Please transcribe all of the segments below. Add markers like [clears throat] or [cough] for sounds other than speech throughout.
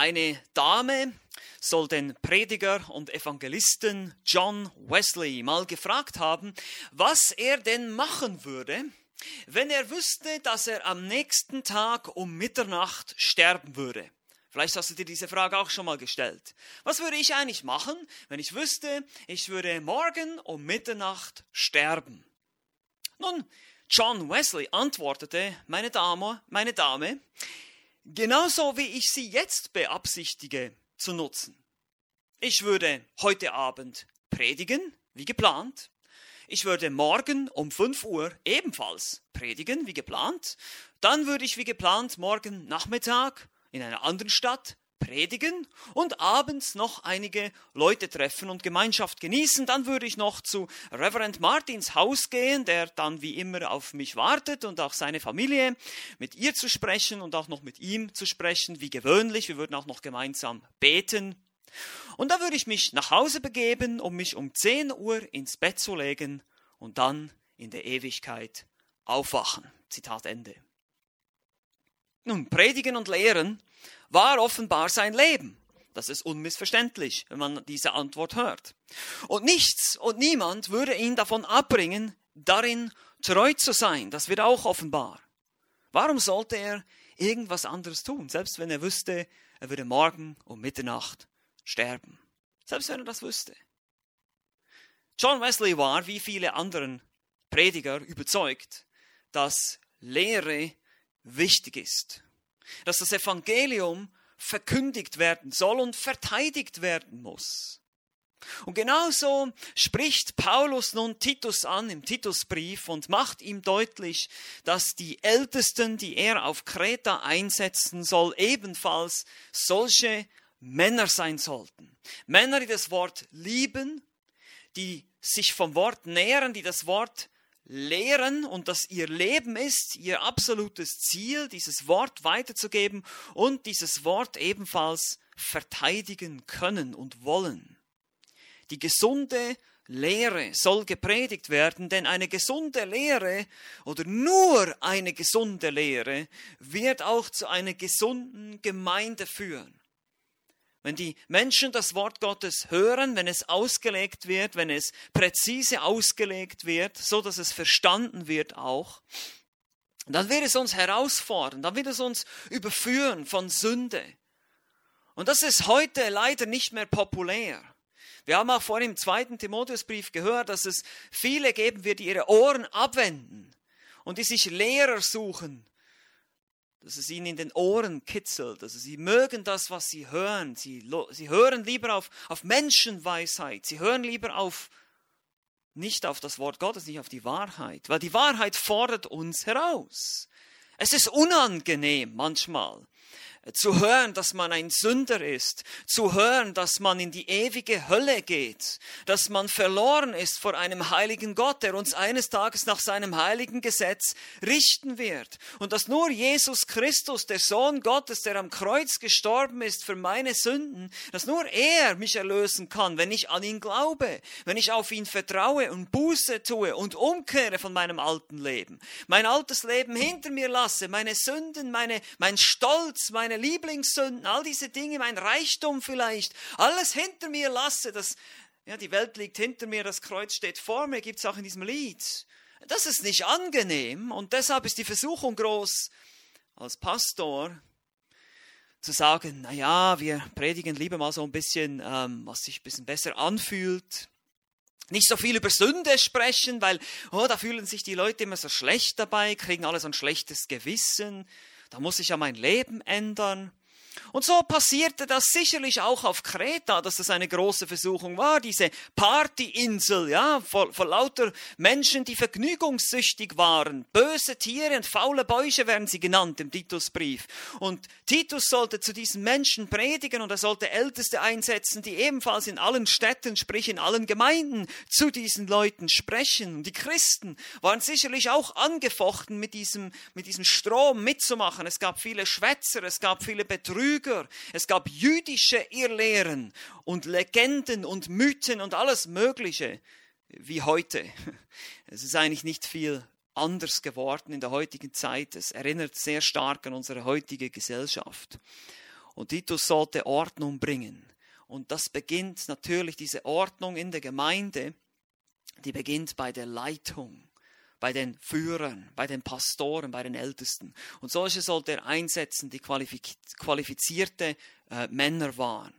Eine Dame soll den Prediger und Evangelisten John Wesley mal gefragt haben, was er denn machen würde, wenn er wüsste, dass er am nächsten Tag um Mitternacht sterben würde. Vielleicht hast du dir diese Frage auch schon mal gestellt. Was würde ich eigentlich machen, wenn ich wüsste, ich würde morgen um Mitternacht sterben? Nun, John Wesley antwortete, meine Dame, meine Dame, genauso wie ich sie jetzt beabsichtige zu nutzen. Ich würde heute Abend predigen, wie geplant. Ich würde morgen um 5 Uhr ebenfalls predigen, wie geplant. Dann würde ich wie geplant morgen Nachmittag in einer anderen Stadt predigen und abends noch einige Leute treffen und Gemeinschaft genießen. Dann würde ich noch zu Reverend Martins Haus gehen, der dann wie immer auf mich wartet und auch seine Familie, mit ihr zu sprechen und auch noch mit ihm zu sprechen, wie gewöhnlich. Wir würden auch noch gemeinsam beten. Und da würde ich mich nach Hause begeben, um mich um 10 Uhr ins Bett zu legen und dann in der Ewigkeit aufwachen. Zitat Ende. Nun, predigen und lehren war offenbar sein Leben. Das ist unmissverständlich, wenn man diese Antwort hört. Und nichts und niemand würde ihn davon abbringen, darin treu zu sein. Das wird auch offenbar. Warum sollte er irgendwas anderes tun, selbst wenn er wüsste, er würde morgen um Mitternacht sterben? Selbst wenn er das wüsste. John Wesley war, wie viele anderen Prediger, überzeugt, dass Lehre wichtig ist dass das Evangelium verkündigt werden soll und verteidigt werden muss. Und genauso spricht Paulus nun Titus an im Titusbrief und macht ihm deutlich, dass die Ältesten, die er auf Kreta einsetzen soll, ebenfalls solche Männer sein sollten. Männer, die das Wort lieben, die sich vom Wort nähren, die das Wort lehren und dass ihr Leben ist, ihr absolutes Ziel, dieses Wort weiterzugeben und dieses Wort ebenfalls verteidigen können und wollen. Die gesunde Lehre soll gepredigt werden, denn eine gesunde Lehre oder nur eine gesunde Lehre wird auch zu einer gesunden Gemeinde führen. Wenn die Menschen das Wort Gottes hören, wenn es ausgelegt wird, wenn es präzise ausgelegt wird, so dass es verstanden wird auch, dann wird es uns herausfordern, dann wird es uns überführen von Sünde. Und das ist heute leider nicht mehr populär. Wir haben auch vorhin im zweiten Timotheusbrief gehört, dass es viele geben wird, die ihre Ohren abwenden und die sich Lehrer suchen, dass es ihnen in den Ohren kitzelt. Also sie mögen das, was sie hören. Sie, sie hören lieber auf, auf Menschenweisheit. Sie hören lieber auf, nicht auf das Wort Gottes, nicht auf die Wahrheit. Weil die Wahrheit fordert uns heraus. Es ist unangenehm manchmal, zu hören, dass man ein Sünder ist, zu hören, dass man in die ewige Hölle geht, dass man verloren ist vor einem heiligen Gott, der uns eines Tages nach seinem heiligen Gesetz richten wird. Und dass nur Jesus Christus, der Sohn Gottes, der am Kreuz gestorben ist für meine Sünden, dass nur er mich erlösen kann, wenn ich an ihn glaube, wenn ich auf ihn vertraue und Buße tue und umkehre von meinem alten Leben, mein altes Leben hinter mir lasse, meine Sünden, meine, mein Stolz, meine meine Lieblingssünden, all diese Dinge, mein Reichtum vielleicht, alles hinter mir lasse, das, ja, die Welt liegt hinter mir, das Kreuz steht vor mir, gibt es auch in diesem Lied. Das ist nicht angenehm und deshalb ist die Versuchung groß, als Pastor zu sagen, na ja, wir predigen lieber mal so ein bisschen, ähm, was sich ein bisschen besser anfühlt. Nicht so viel über Sünde sprechen, weil oh, da fühlen sich die Leute immer so schlecht dabei, kriegen alle so ein schlechtes Gewissen da muss ich ja mein Leben ändern. Und so passierte das sicherlich auch auf Kreta, dass das eine große Versuchung war, diese Partyinsel, ja, vor, vor lauter Menschen, die vergnügungssüchtig waren. Böse Tiere und faule Bäuche werden sie genannt im Titusbrief. Und Titus sollte zu diesen Menschen predigen und er sollte Älteste einsetzen, die ebenfalls in allen Städten, sprich in allen Gemeinden, zu diesen Leuten sprechen. Und die Christen waren sicherlich auch angefochten, mit diesem, mit diesem Strom mitzumachen. Es gab viele Schwätzer, es gab viele Betrüger, Betrüger. Es gab jüdische Irrlehren und Legenden und Mythen und alles Mögliche wie heute. Es ist eigentlich nicht viel anders geworden in der heutigen Zeit. Es erinnert sehr stark an unsere heutige Gesellschaft. Und Titus sollte Ordnung bringen. Und das beginnt natürlich, diese Ordnung in der Gemeinde, die beginnt bei der Leitung, bei den Führern, bei den Pastoren, bei den Ältesten. Und solche sollte er einsetzen, die qualifizierte äh, Männer waren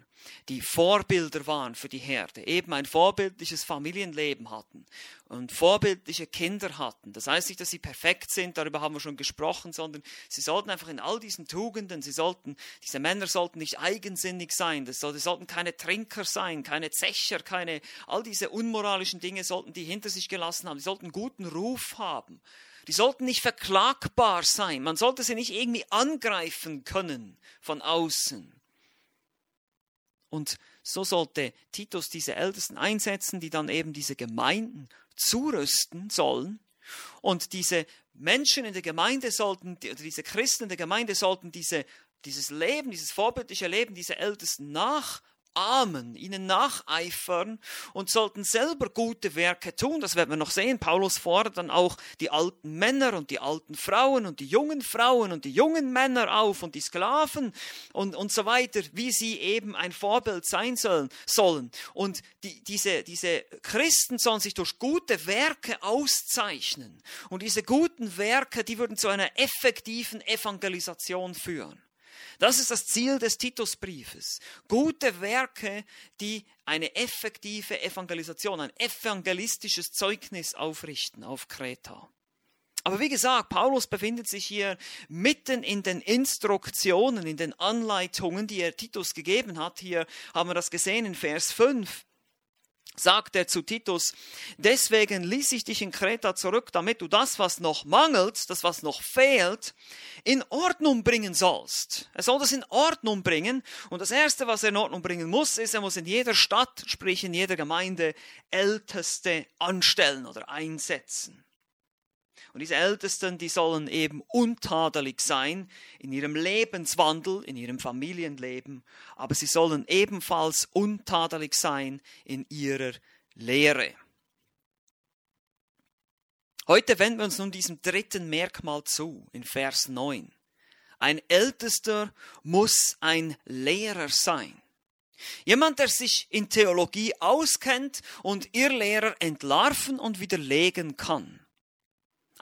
die Vorbilder waren für die Herde, eben ein vorbildliches Familienleben hatten und vorbildliche Kinder hatten. Das heißt nicht, dass sie perfekt sind, darüber haben wir schon gesprochen, sondern sie sollten einfach in all diesen Tugenden, sie sollten, diese Männer sollten nicht eigensinnig sein, das sollten, sollten keine Trinker sein, keine Zecher, keine, all diese unmoralischen Dinge sollten die hinter sich gelassen haben, die sollten guten Ruf haben. Die sollten nicht verklagbar sein. Man sollte sie nicht irgendwie angreifen können von außen. Und so sollte Titus diese Ältesten einsetzen, die dann eben diese Gemeinden zurüsten sollen. Und diese Menschen in der Gemeinde sollten, diese Christen in der Gemeinde sollten diese, dieses Leben, dieses vorbildliche Leben dieser Ältesten nach ahmen, ihnen nacheifern und sollten selber gute Werke tun. Das werden wir noch sehen. Paulus fordert dann auch die alten Männer und die alten Frauen und die jungen Frauen und die jungen Männer auf und die Sklaven und, und so weiter, wie sie eben ein Vorbild sein sollen. sollen. Und die, diese, diese Christen sollen sich durch gute Werke auszeichnen. Und diese guten Werke, die würden zu einer effektiven Evangelisation führen. Das ist das Ziel des Titusbriefes. Gute Werke, die eine effektive Evangelisation, ein evangelistisches Zeugnis aufrichten auf Kreta. Aber wie gesagt, Paulus befindet sich hier mitten in den Instruktionen, in den Anleitungen, die er Titus gegeben hat. Hier haben wir das gesehen in Vers 5 sagt er zu Titus, deswegen ließ ich dich in Kreta zurück, damit du das, was noch mangelt, das, was noch fehlt, in Ordnung bringen sollst. Er soll das in Ordnung bringen. Und das Erste, was er in Ordnung bringen muss, ist, er muss in jeder Stadt, sprich in jeder Gemeinde, Älteste anstellen oder einsetzen. Und diese Ältesten, die sollen eben untadelig sein in ihrem Lebenswandel, in ihrem Familienleben, aber sie sollen ebenfalls untadelig sein in ihrer Lehre. Heute wenden wir uns nun diesem dritten Merkmal zu, in Vers 9. Ein Ältester muss ein Lehrer sein. Jemand, der sich in Theologie auskennt und ihr Lehrer entlarven und widerlegen kann.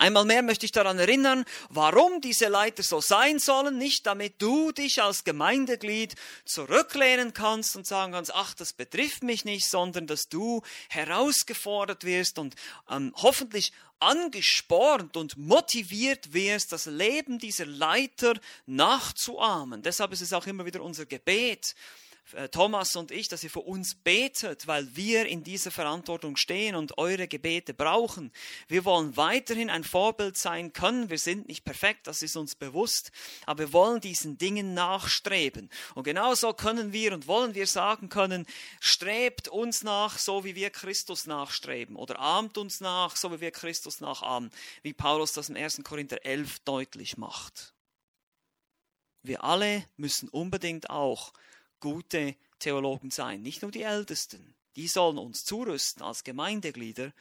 Einmal mehr möchte ich daran erinnern, warum diese Leiter so sein sollen, nicht damit du dich als Gemeindeglied zurücklehnen kannst und sagen kannst, ach, das betrifft mich nicht, sondern dass du herausgefordert wirst und ähm, hoffentlich angespornt und motiviert wirst, das Leben dieser Leiter nachzuahmen. Deshalb ist es auch immer wieder unser Gebet, Thomas und ich, dass ihr für uns betet, weil wir in dieser Verantwortung stehen und eure Gebete brauchen. Wir wollen weiterhin ein Vorbild sein können. Wir sind nicht perfekt, das ist uns bewusst, aber wir wollen diesen Dingen nachstreben. Und genauso können wir und wollen wir sagen können, strebt uns nach, so wie wir Christus nachstreben oder ahmt uns nach, so wie wir Christus nachahmen, wie Paulus das im 1. Korinther 11 deutlich macht. Wir alle müssen unbedingt auch gute Theologen sein, nicht nur die Ältesten. Die sollen uns zurüsten als Gemeindeglieder,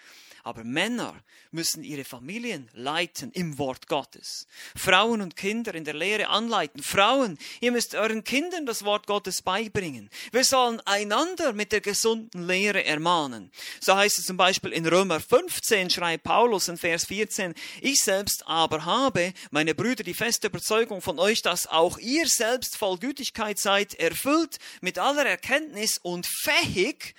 aber Männer müssen ihre Familien leiten im Wort Gottes. Frauen und Kinder in der Lehre anleiten. Frauen, ihr müsst euren Kindern das Wort Gottes beibringen. Wir sollen einander mit der gesunden Lehre ermahnen. So heißt es zum Beispiel in Römer 15, schreibt Paulus in Vers 14, ich selbst aber habe, meine Brüder, die feste Überzeugung von euch, dass auch ihr selbst voll Gütigkeit seid, erfüllt mit aller Erkenntnis und fähig,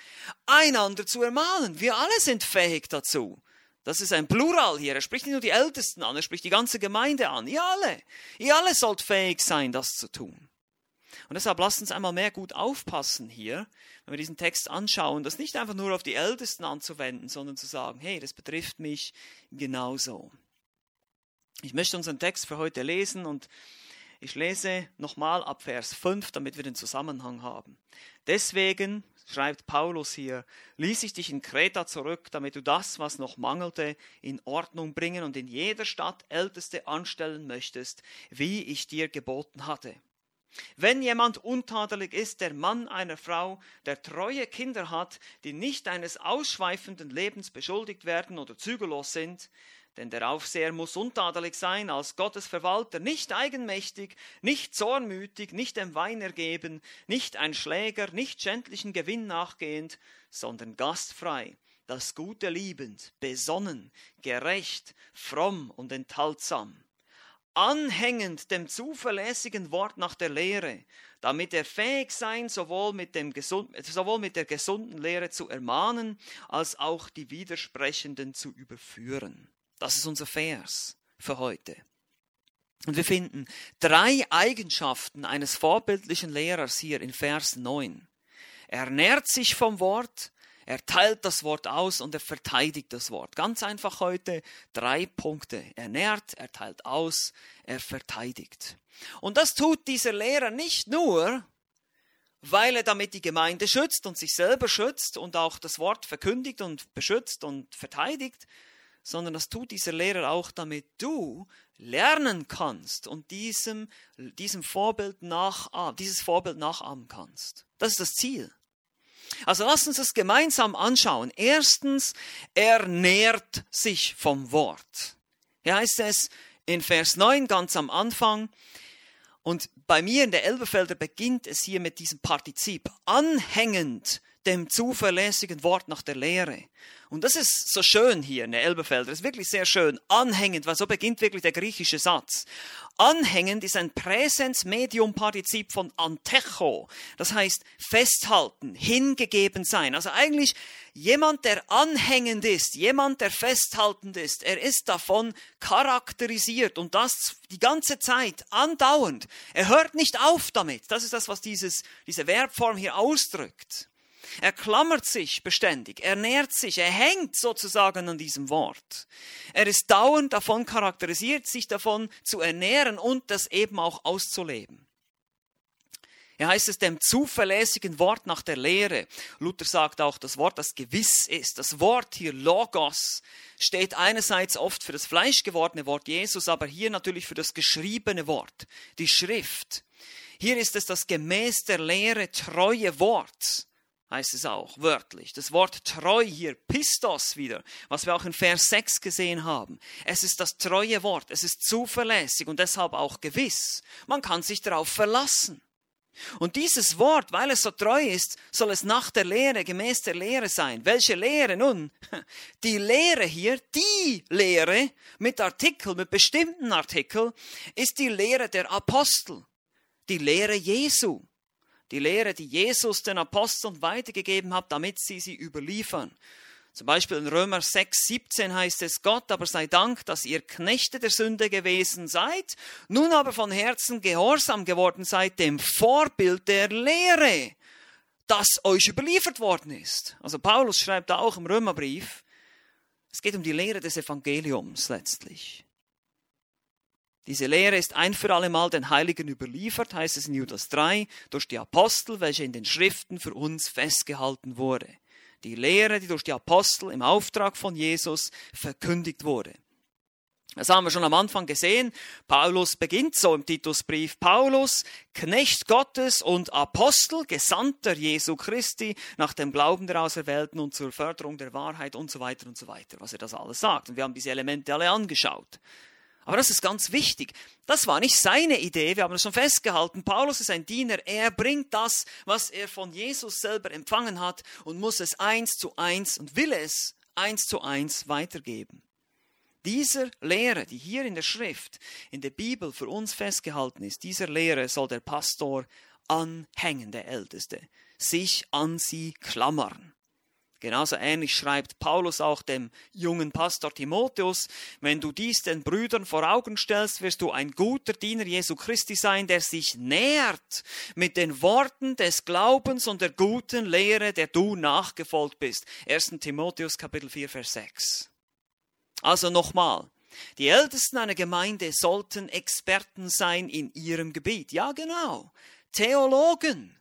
einander zu ermahnen. Wir alle sind fähig dazu. Das ist ein Plural hier. Er spricht nicht nur die Ältesten an, er spricht die ganze Gemeinde an. Ihr alle. Ihr alle sollt fähig sein, das zu tun. Und deshalb lasst uns einmal mehr gut aufpassen hier, wenn wir diesen Text anschauen, das nicht einfach nur auf die Ältesten anzuwenden, sondern zu sagen, hey, das betrifft mich genauso. Ich möchte unseren Text für heute lesen und ich lese nochmal ab Vers 5, damit wir den Zusammenhang haben. Deswegen, schreibt Paulus hier, ließ ich dich in Kreta zurück, damit du das, was noch mangelte, in Ordnung bringen und in jeder Stadt Älteste anstellen möchtest, wie ich dir geboten hatte. Wenn jemand untadelig ist, der Mann einer Frau, der treue Kinder hat, die nicht eines ausschweifenden Lebens beschuldigt werden oder zügellos sind, Denn der Aufseher muss untadelig sein als Gottes Verwalter, nicht eigenmächtig, nicht zornmütig, nicht dem Wein ergeben, nicht ein Schläger, nicht schändlichen Gewinn nachgehend, sondern gastfrei, das Gute liebend, besonnen, gerecht, fromm und enthaltsam anhängend dem zuverlässigen Wort nach der Lehre, damit er fähig sein, sowohl mit, dem gesund, sowohl mit der gesunden Lehre zu ermahnen, als auch die Widersprechenden zu überführen. Das ist unser Vers für heute. Und wir finden drei Eigenschaften eines vorbildlichen Lehrers hier in Vers 9. Er nährt sich vom Wort, er teilt das Wort aus und er verteidigt das Wort. Ganz einfach heute drei Punkte. Er nährt, er teilt aus, er verteidigt. Und das tut dieser Lehrer nicht nur, weil er damit die Gemeinde schützt und sich selber schützt und auch das Wort verkündigt und beschützt und verteidigt, sondern das tut dieser Lehrer auch, damit du lernen kannst und diesem, diesem Vorbild nachahmen, dieses Vorbild nachahmen kannst. Das ist das Ziel. Also lasst uns das gemeinsam anschauen. Erstens, er nährt sich vom Wort. Hier heißt es in Vers 9 ganz am Anfang, und bei mir in der Elberfelder beginnt es hier mit diesem Partizip, anhängend dem zuverlässigen Wort nach der Lehre. Und das ist so schön hier in der Elberfelder, das ist wirklich sehr schön, anhängend, weil so beginnt wirklich der griechische Satz. Anhängend ist ein Präsens-Medium-Partizip von antecho, das heißt festhalten, hingegeben sein. Also eigentlich jemand, der anhängend ist, jemand, der festhaltend ist, er ist davon charakterisiert und das die ganze Zeit, andauernd. Er hört nicht auf damit. Das ist das, was dieses, diese Verbform hier ausdrückt. Er klammert sich beständig, er nährt sich, er hängt sozusagen an diesem Wort. Er ist dauernd davon charakterisiert, sich davon zu ernähren und das eben auch auszuleben. Er heißt es dem zuverlässigen Wort nach der Lehre. Luther sagt auch, das Wort, das gewiss ist. Das Wort hier, Logos, steht einerseits oft für das fleischgewordene Wort Jesus, aber hier natürlich für das geschriebene Wort, die Schrift. Hier ist es das gemäß der Lehre treue Wort heißt es auch, wörtlich. Das Wort treu hier, Pistos wieder, was wir auch in Vers 6 gesehen haben. Es ist das treue Wort, es ist zuverlässig und deshalb auch gewiss. Man kann sich darauf verlassen. Und dieses Wort, weil es so treu ist, soll es nach der Lehre, gemäß der Lehre sein. Welche Lehre nun? [laughs] Die Lehre hier, die Lehre mit Artikel, mit bestimmten Artikel, ist die Lehre der Apostel, die Lehre Jesu die Lehre, die Jesus den Aposteln weitergegeben hat, damit sie sie überliefern. Zum Beispiel in Römer 6, 17 heißt es, Gott aber sei Dank, dass ihr Knechte der Sünde gewesen seid, nun aber von Herzen gehorsam geworden seid dem Vorbild der Lehre, das euch überliefert worden ist. Also Paulus schreibt auch im Römerbrief, es geht um die Lehre des Evangeliums letztlich. Diese Lehre ist ein für allemal den Heiligen überliefert, heißt es in Judas 3, durch die Apostel, welche in den Schriften für uns festgehalten wurde. Die Lehre, die durch die Apostel im Auftrag von Jesus verkündigt wurde. Das haben wir schon am Anfang gesehen. Paulus beginnt so im Titusbrief. Paulus, Knecht Gottes und Apostel, Gesandter Jesu Christi, nach dem Glauben der Auserwählten und zur Förderung der Wahrheit und so weiter und so weiter, was er das alles sagt. Und wir haben diese Elemente alle angeschaut. Aber das ist ganz wichtig. Das war nicht seine Idee, wir haben es schon festgehalten. Paulus ist ein Diener, er bringt das, was er von Jesus selber empfangen hat und muss es eins zu eins und will es eins zu eins weitergeben. Dieser Lehre, die hier in der Schrift, in der Bibel für uns festgehalten ist, dieser Lehre soll der Pastor anhängen, der Älteste, sich an sie klammern. Genauso ähnlich schreibt Paulus auch dem jungen Pastor Timotheus, wenn du dies den Brüdern vor Augen stellst, wirst du ein guter Diener Jesu Christi sein, der sich nährt mit den Worten des Glaubens und der guten Lehre, der du nachgefolgt bist. 1. Timotheus Kapitel 4, Vers 6. Also nochmal, die Ältesten einer Gemeinde sollten Experten sein in ihrem Gebiet. Ja, genau. Theologen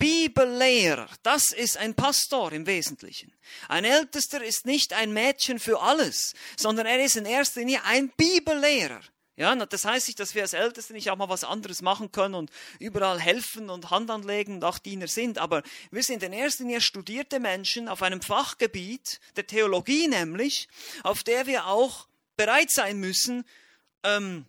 Bibellehrer, das ist ein Pastor im Wesentlichen. Ein Ältester ist nicht ein Mädchen für alles, sondern er ist in erster Linie ein Bibellehrer. Ja, das heißt nicht, dass wir als Älteste nicht auch mal was anderes machen können und überall helfen und Hand anlegen und auch Diener sind, aber wir sind in erster Linie studierte Menschen auf einem Fachgebiet, der Theologie nämlich, auf der wir auch bereit sein müssen, ähm,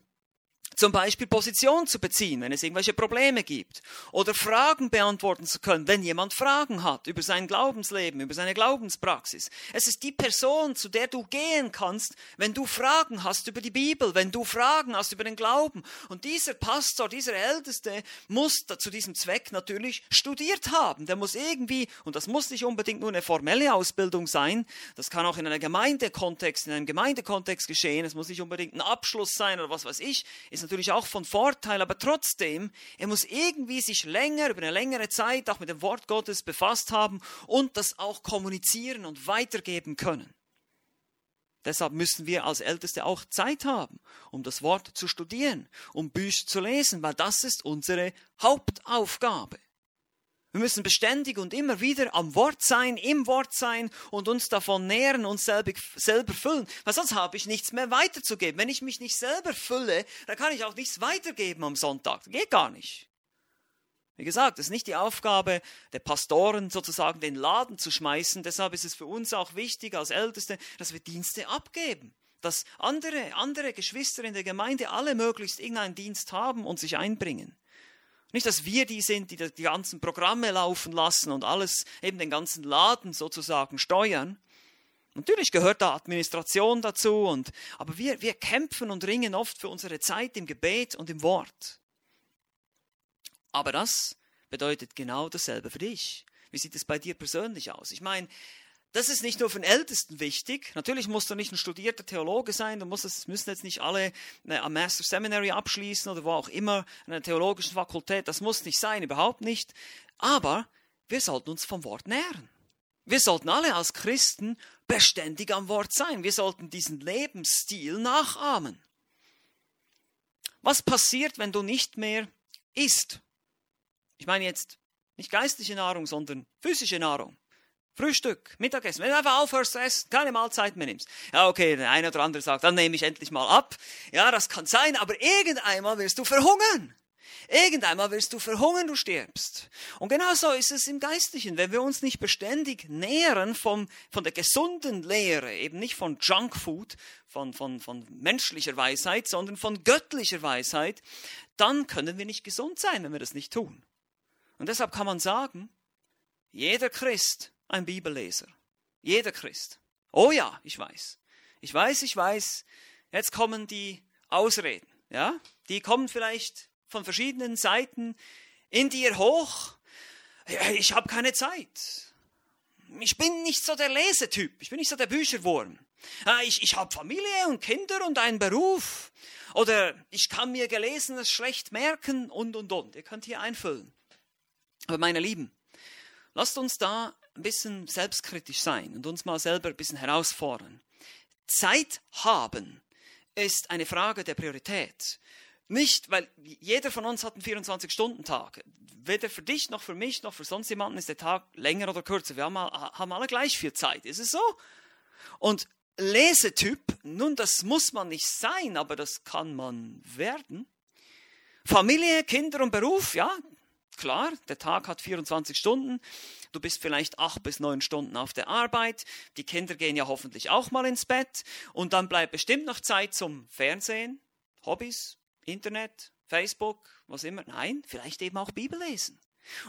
zum Beispiel Position zu beziehen, wenn es irgendwelche Probleme gibt. Oder Fragen beantworten zu können, wenn jemand Fragen hat über sein Glaubensleben, über seine Glaubenspraxis. Es ist die Person, zu der du gehen kannst, wenn du Fragen hast über die Bibel, wenn du Fragen hast über den Glauben. Und dieser Pastor, dieser Älteste muss zu diesem Zweck natürlich studiert haben. Der muss irgendwie, und das muss nicht unbedingt nur eine formelle Ausbildung sein, das kann auch in einem Gemeindekontext, in einem Gemeindekontext geschehen, es muss nicht unbedingt ein Abschluss sein oder was weiß ich, ist natürlich auch von Vorteil, aber trotzdem, er muss irgendwie sich länger, über eine längere Zeit auch mit dem Wort Gottes befasst haben und das auch kommunizieren und weitergeben können. Deshalb müssen wir als Älteste auch Zeit haben, um das Wort zu studieren, um Bücher zu lesen, weil das ist unsere Hauptaufgabe. Wir müssen beständig und immer wieder am Wort sein, im Wort sein und uns davon nähren, uns selber, selber füllen. Weil sonst habe ich nichts mehr weiterzugeben. Wenn ich mich nicht selber fülle, dann kann ich auch nichts weitergeben am Sonntag. Das geht gar nicht. Wie gesagt, es ist nicht die Aufgabe der Pastoren, sozusagen den Laden zu schmeißen. Deshalb ist es für uns auch wichtig als Älteste, dass wir Dienste abgeben. Dass andere, andere Geschwister in der Gemeinde alle möglichst irgendeinen Dienst haben und sich einbringen. Nicht, dass wir die sind, die die ganzen Programme laufen lassen und alles, eben den ganzen Laden sozusagen steuern. Natürlich gehört da Administration dazu, und, aber wir, wir kämpfen und ringen oft für unsere Zeit im Gebet und im Wort. Aber das bedeutet genau dasselbe für dich. Wie sieht es bei dir persönlich aus? Ich meine, das ist nicht nur für den Ältesten wichtig. Natürlich musst du nicht ein studierter Theologe sein, du musst es müssen jetzt nicht alle äh, am Master Seminary abschließen oder wo auch immer, eine theologische Fakultät, das muss nicht sein, überhaupt nicht. Aber wir sollten uns vom Wort nähren. Wir sollten alle als Christen beständig am Wort sein. Wir sollten diesen Lebensstil nachahmen. Was passiert, wenn du nicht mehr isst? Ich meine jetzt nicht geistliche Nahrung, sondern physische Nahrung. Frühstück, Mittagessen. Wenn du einfach aufhörst zu essen, keine Mahlzeit mehr nimmst. Ja, okay, der eine oder andere sagt, dann nehme ich endlich mal ab. Ja, das kann sein, aber irgendeinmal wirst du verhungern. Irgendeinmal wirst du verhungern, du stirbst. Und genau so ist es im Geistlichen. Wenn wir uns nicht beständig nähren vom, von der gesunden Lehre, eben nicht von Junkfood, von, von, von menschlicher Weisheit, sondern von göttlicher Weisheit, dann können wir nicht gesund sein, wenn wir das nicht tun. Und deshalb kann man sagen, jeder Christ ein Bibelleser. Jeder Christ. Oh ja, ich weiß. Ich weiß, ich weiß. Jetzt kommen die Ausreden. Ja? Die kommen vielleicht von verschiedenen Seiten in dir hoch. Ich habe keine Zeit. Ich bin nicht so der Lesetyp. Ich bin nicht so der Bücherwurm. Ich, ich habe Familie und Kinder und einen Beruf. Oder ich kann mir Gelesenes schlecht merken und, und, und. Ihr könnt hier einfüllen. Aber meine Lieben, lasst uns da ein bisschen selbstkritisch sein und uns mal selber ein bisschen herausfordern. Zeit haben ist eine Frage der Priorität. Nicht, weil jeder von uns hat einen 24-Stunden-Tag. Weder für dich noch für mich noch für sonst jemanden ist der Tag länger oder kürzer. Wir haben, alle gleich viel Zeit. Ist es so? Und Lesetyp, nun, das muss man nicht sein, aber das kann man werden. Familie, Kinder und Beruf, ja, klar, der Tag hat 24 Stunden. Du bist vielleicht acht bis neun Stunden auf der Arbeit. Die Kinder gehen ja hoffentlich auch mal ins Bett. Und dann bleibt bestimmt noch Zeit zum Fernsehen, Hobbys, Internet, Facebook, was immer. Nein, vielleicht eben auch Bibel lesen.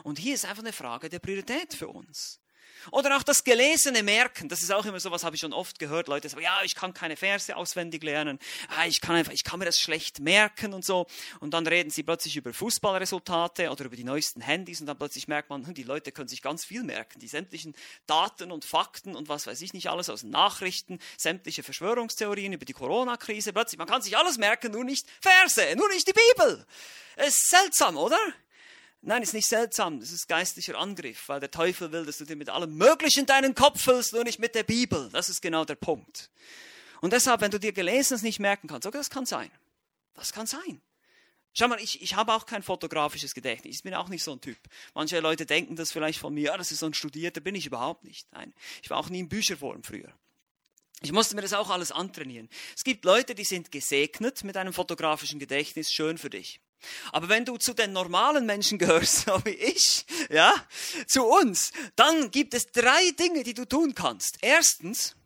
Und hier ist einfach eine Frage der Priorität für uns. Oder auch das gelesene Merken, das ist auch immer so, was habe ich schon oft gehört, Leute sagen, ja, ich kann keine Verse auswendig lernen, ah, ich kann einfach, ich kann mir das schlecht merken und so. Und dann reden sie plötzlich über Fußballresultate oder über die neuesten Handys und dann plötzlich merkt man, hm, die Leute können sich ganz viel merken, die sämtlichen Daten und Fakten und was weiß ich nicht alles aus Nachrichten, sämtliche Verschwörungstheorien über die Corona-Krise, plötzlich, man kann sich alles merken, nur nicht Verse, nur nicht die Bibel. Es ist seltsam, oder? Nein, ist nicht seltsam, das ist geistlicher Angriff, weil der Teufel will, dass du dir mit allem Möglichen deinen Kopf füllst, nur nicht mit der Bibel. Das ist genau der Punkt. Und deshalb, wenn du dir Gelesenes nicht merken kannst, okay, das kann sein. Das kann sein. Schau mal, ich, ich habe auch kein fotografisches Gedächtnis. Ich bin auch nicht so ein Typ. Manche Leute denken das vielleicht von mir, ja, das ist so ein Studierter, bin ich überhaupt nicht. Nein, ich war auch nie in Bücherform früher. Ich musste mir das auch alles antrainieren. Es gibt Leute, die sind gesegnet mit einem fotografischen Gedächtnis, schön für dich. Aber wenn du zu den normalen Menschen gehörst, [laughs] so wie ich, ja, zu uns, dann gibt es drei Dinge, die du tun kannst. Erstens,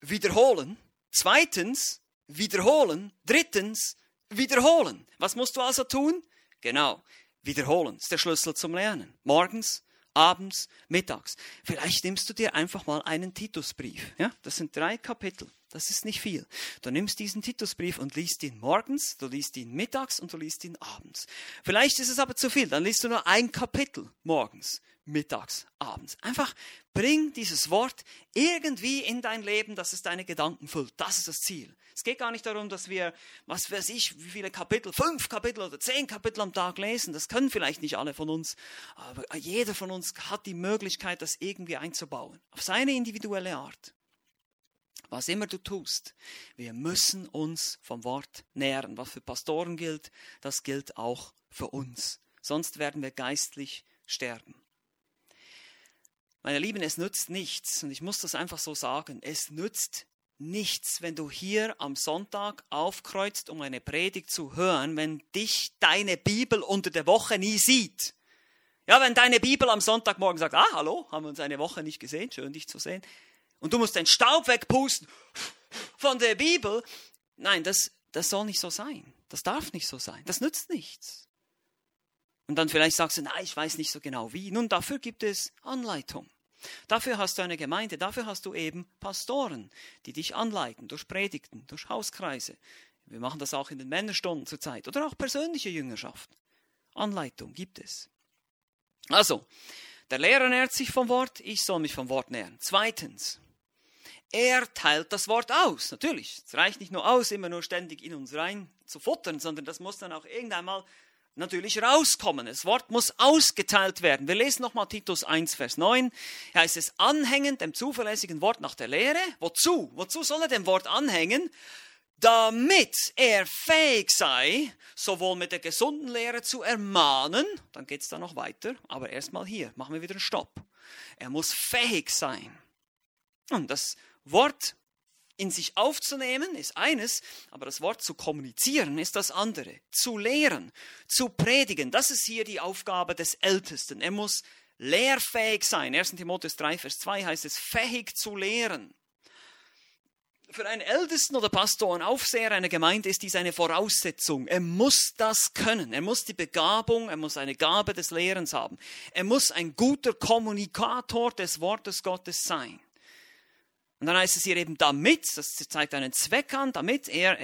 wiederholen. Zweitens, wiederholen. Drittens, wiederholen. Was musst du also tun? Genau, wiederholen ist der Schlüssel zum Lernen. Morgens, abends, mittags. Vielleicht nimmst du dir einfach mal einen Titusbrief. Ja, das sind drei Kapitel. Das ist nicht viel. Du nimmst diesen Titusbrief und liest ihn morgens, du liest ihn mittags und du liest ihn abends. Vielleicht ist es aber zu viel, dann liest du nur ein Kapitel morgens, mittags, abends. Einfach bring dieses Wort irgendwie in dein Leben, dass es deine Gedanken füllt. Das ist das Ziel. Es geht gar nicht darum, dass wir, was weiß ich, wie viele Kapitel, fünf Kapitel oder zehn Kapitel am Tag lesen. Das können vielleicht nicht alle von uns, aber jeder von uns hat die Möglichkeit, das irgendwie einzubauen. Auf seine individuelle Art. Was immer du tust, wir müssen uns vom Wort nähren. Was für Pastoren gilt, das gilt auch für uns. Sonst werden wir geistlich sterben. Meine Lieben, es nützt nichts, und ich muss das einfach so sagen, es nützt nichts, wenn du hier am Sonntag aufkreuzt, um eine Predigt zu hören, wenn dich deine Bibel unter der Woche nie sieht. Ja, wenn deine Bibel am Sonntagmorgen sagt, ah, hallo, haben wir uns eine Woche nicht gesehen, schön dich zu sehen und du musst den Staub wegpusten von der Bibel. Nein, das, das soll nicht so sein. Das darf nicht so sein. Das nützt nichts. Und dann vielleicht sagst du, nein, ich weiß nicht so genau wie. Nun, dafür gibt es Anleitung. Dafür hast du eine Gemeinde, dafür hast du eben Pastoren, die dich anleiten durch Predigten, durch Hauskreise. Wir machen das auch in den Männerstunden zurzeit oder auch persönliche Jüngerschaft. Anleitung gibt es. Also, der Lehrer nährt sich vom Wort, ich soll mich vom Wort nähern. Zweitens, er teilt das Wort aus. Natürlich, es reicht nicht nur aus, immer nur ständig in uns rein zu futtern, sondern das muss dann auch irgendwann mal natürlich rauskommen. Das Wort muss ausgeteilt werden. Wir lesen nochmal Titus 1, Vers 9. Hier heißt es, anhängend dem zuverlässigen Wort nach der Lehre. Wozu? Wozu soll er dem Wort anhängen? Damit er fähig sei, sowohl mit der gesunden Lehre zu ermahnen, dann geht es dann noch weiter, aber erstmal hier, machen wir wieder einen Stopp. Er muss fähig sein. Und das Wort in sich aufzunehmen ist eines, aber das Wort zu kommunizieren ist das andere. Zu lehren, zu predigen, das ist hier die Aufgabe des Ältesten. Er muss lehrfähig sein. 1. Timotheus 3, Vers 2 heißt es, fähig zu lehren. Für einen Ältesten oder Pastor, einen Aufseher einer Gemeinde ist dies eine Voraussetzung. Er muss das können. Er muss die Begabung, er muss eine Gabe des Lehrens haben. Er muss ein guter Kommunikator des Wortes Gottes sein. Und dann heißt es hier eben damit, das zeigt einen Zweck an, damit er,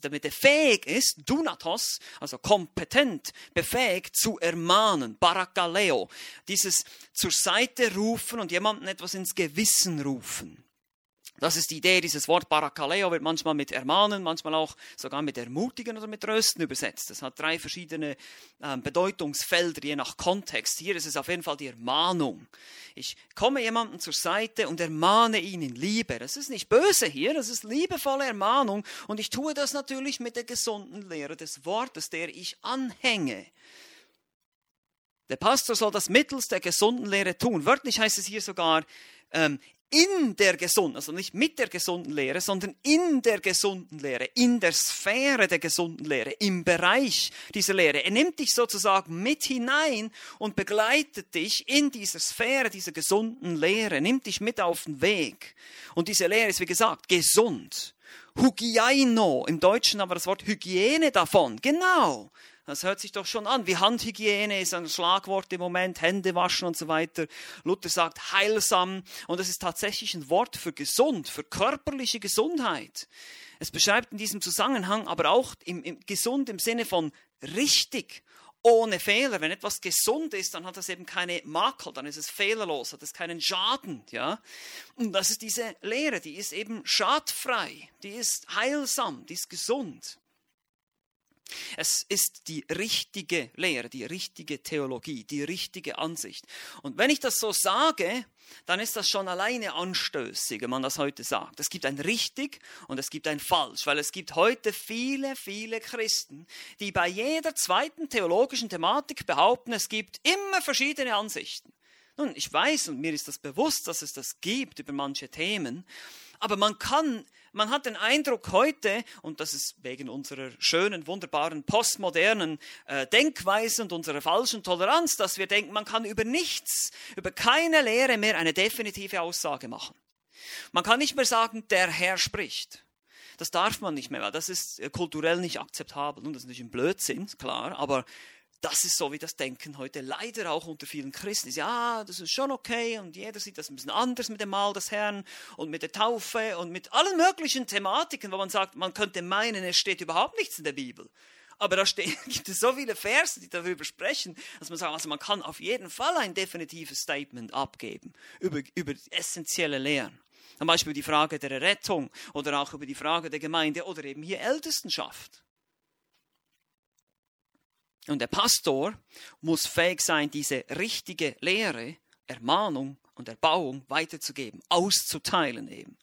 damit er fähig ist, Dunatos, also kompetent, befähigt zu ermahnen, Barakaleo, dieses zur Seite rufen und jemandem etwas ins Gewissen rufen. Das ist die Idee, dieses Wort Barakaleo wird manchmal mit ermahnen, manchmal auch sogar mit ermutigen oder mit trösten übersetzt. Das hat drei verschiedene äh, Bedeutungsfelder, je nach Kontext. Hier ist es auf jeden Fall die Ermahnung. Ich komme jemandem zur Seite und ermahne ihn in Liebe. Das ist nicht böse hier, das ist liebevolle Ermahnung. Und ich tue das natürlich mit der gesunden Lehre des Wortes, der ich anhänge. Der Pastor soll das mittels der gesunden Lehre tun. Wörtlich heißt es hier sogar, ähm, in der gesunden, also nicht mit der gesunden Lehre, sondern in der gesunden Lehre, in der Sphäre der gesunden Lehre, im Bereich dieser Lehre. Er nimmt dich sozusagen mit hinein und begleitet dich in dieser Sphäre dieser gesunden Lehre, nimmt dich mit auf den Weg. Und diese Lehre ist, wie gesagt, gesund. Hygiaino, im Deutschen aber das Wort Hygiene davon. Genau. Das hört sich doch schon an, wie Handhygiene ist ein Schlagwort im Moment, Hände waschen und so weiter. Luther sagt heilsam und es ist tatsächlich ein Wort für gesund, für körperliche Gesundheit. Es beschreibt in diesem Zusammenhang aber auch im, im, gesund im Sinne von richtig, ohne Fehler. Wenn etwas gesund ist, dann hat es eben keine Makel, dann ist es fehlerlos, hat es keinen Schaden, ja. Und das ist diese Lehre, die ist eben schadfrei, die ist heilsam, die ist gesund. Es ist die richtige Lehre, die richtige Theologie, die richtige Ansicht. Und wenn ich das so sage, dann ist das schon alleine anstößig, wenn man das heute sagt. Es gibt ein richtig und es gibt ein falsch, weil es gibt heute viele, viele Christen, die bei jeder zweiten theologischen Thematik behaupten, es gibt immer verschiedene Ansichten. Nun, ich weiß und mir ist das bewusst, dass es das gibt über manche Themen, aber man kann man hat den Eindruck heute, und das ist wegen unserer schönen, wunderbaren, postmodernen äh, Denkweise und unserer falschen Toleranz, dass wir denken, man kann über nichts, über keine Lehre mehr eine definitive Aussage machen. Man kann nicht mehr sagen, der Herr spricht. das darf man nicht mehr, weil das ist äh, kulturell nicht akzeptabel. Und das ist natürlich ein Blödsinn, klar, aber das ist so wie das Denken heute leider auch unter vielen Christen ist. Ja, das ist schon okay und jeder sieht das ein bisschen anders mit dem Mahl des Herrn und mit der Taufe und mit allen möglichen Thematiken, wo man sagt, man könnte meinen, es steht überhaupt nichts in der Bibel. Aber da steht, [laughs] gibt es so viele Verse, die darüber sprechen, dass man sagt, also man kann auf jeden Fall ein definitives Statement abgeben über, über essentielle Lehren. Zum Beispiel die Frage der Rettung oder auch über die Frage der Gemeinde oder eben hier Ältestenschaft. Und der Pastor muss fähig sein, diese richtige Lehre, Ermahnung und Erbauung weiterzugeben, auszuteilen eben.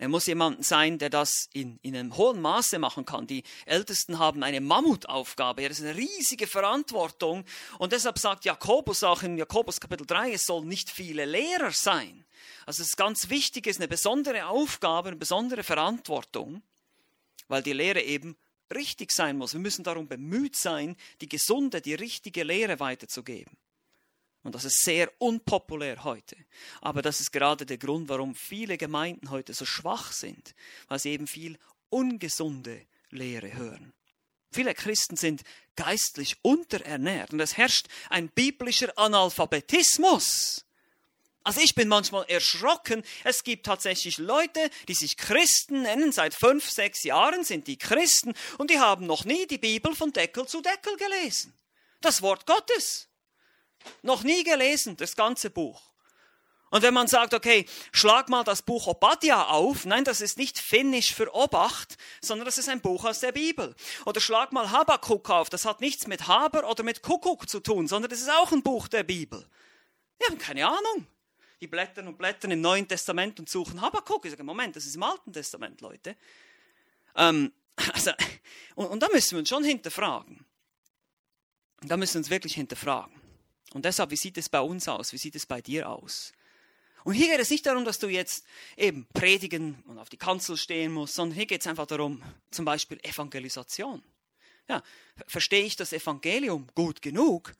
Er muss jemand sein, der das in, in einem hohen Maße machen kann. Die Ältesten haben eine Mammutaufgabe, das ist eine riesige Verantwortung. Und deshalb sagt Jakobus auch in Jakobus Kapitel 3, es sollen nicht viele Lehrer sein. Also es ist ganz wichtig, es ist eine besondere Aufgabe, eine besondere Verantwortung, weil die Lehre eben richtig sein muss. Wir müssen darum bemüht sein, die gesunde, die richtige Lehre weiterzugeben. Und das ist sehr unpopulär heute. Aber das ist gerade der Grund, warum viele Gemeinden heute so schwach sind, weil sie eben viel ungesunde Lehre hören. Viele Christen sind geistlich unterernährt und es herrscht ein biblischer Analphabetismus. Also ich bin manchmal erschrocken. Es gibt tatsächlich Leute, die sich Christen nennen. Seit fünf, sechs Jahren sind die Christen und die haben noch nie die Bibel von Deckel zu Deckel gelesen. Das Wort Gottes. Noch nie gelesen, das ganze Buch. Und wenn man sagt, okay, schlag mal das Buch Obadja auf, nein, das ist nicht finnisch für Obacht, sondern das ist ein Buch aus der Bibel. Oder schlag mal Habakuk auf, das hat nichts mit Haber oder mit Kuckuck zu tun, sondern das ist auch ein Buch der Bibel. Wir haben keine Ahnung die blättern und blättern im Neuen Testament und suchen Habakkuk. Ich sage, Moment, das ist im Alten Testament, Leute. Ähm, [laughs] also, und, und da müssen wir uns schon hinterfragen. Da müssen wir uns wirklich hinterfragen. Und deshalb, wie sieht es bei uns aus? Wie sieht es bei dir aus? Und hier geht es nicht darum, dass du jetzt eben predigen und auf die Kanzel stehen musst, sondern hier geht es einfach darum, zum Beispiel Evangelisation. Ja, verstehe ich das Evangelium gut genug,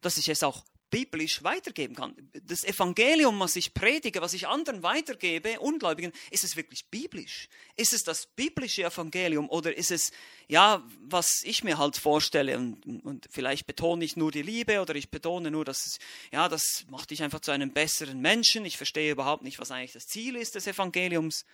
dass ich es auch biblisch weitergeben kann. Das Evangelium, was ich predige, was ich anderen weitergebe, Ungläubigen, ist es wirklich biblisch? Ist es das biblische Evangelium oder ist es, ja, was ich mir halt vorstelle und, und vielleicht betone ich nur die Liebe oder ich betone nur, dass es, ja, das macht dich einfach zu einem besseren Menschen. Ich verstehe überhaupt nicht, was eigentlich das Ziel ist des Evangeliums.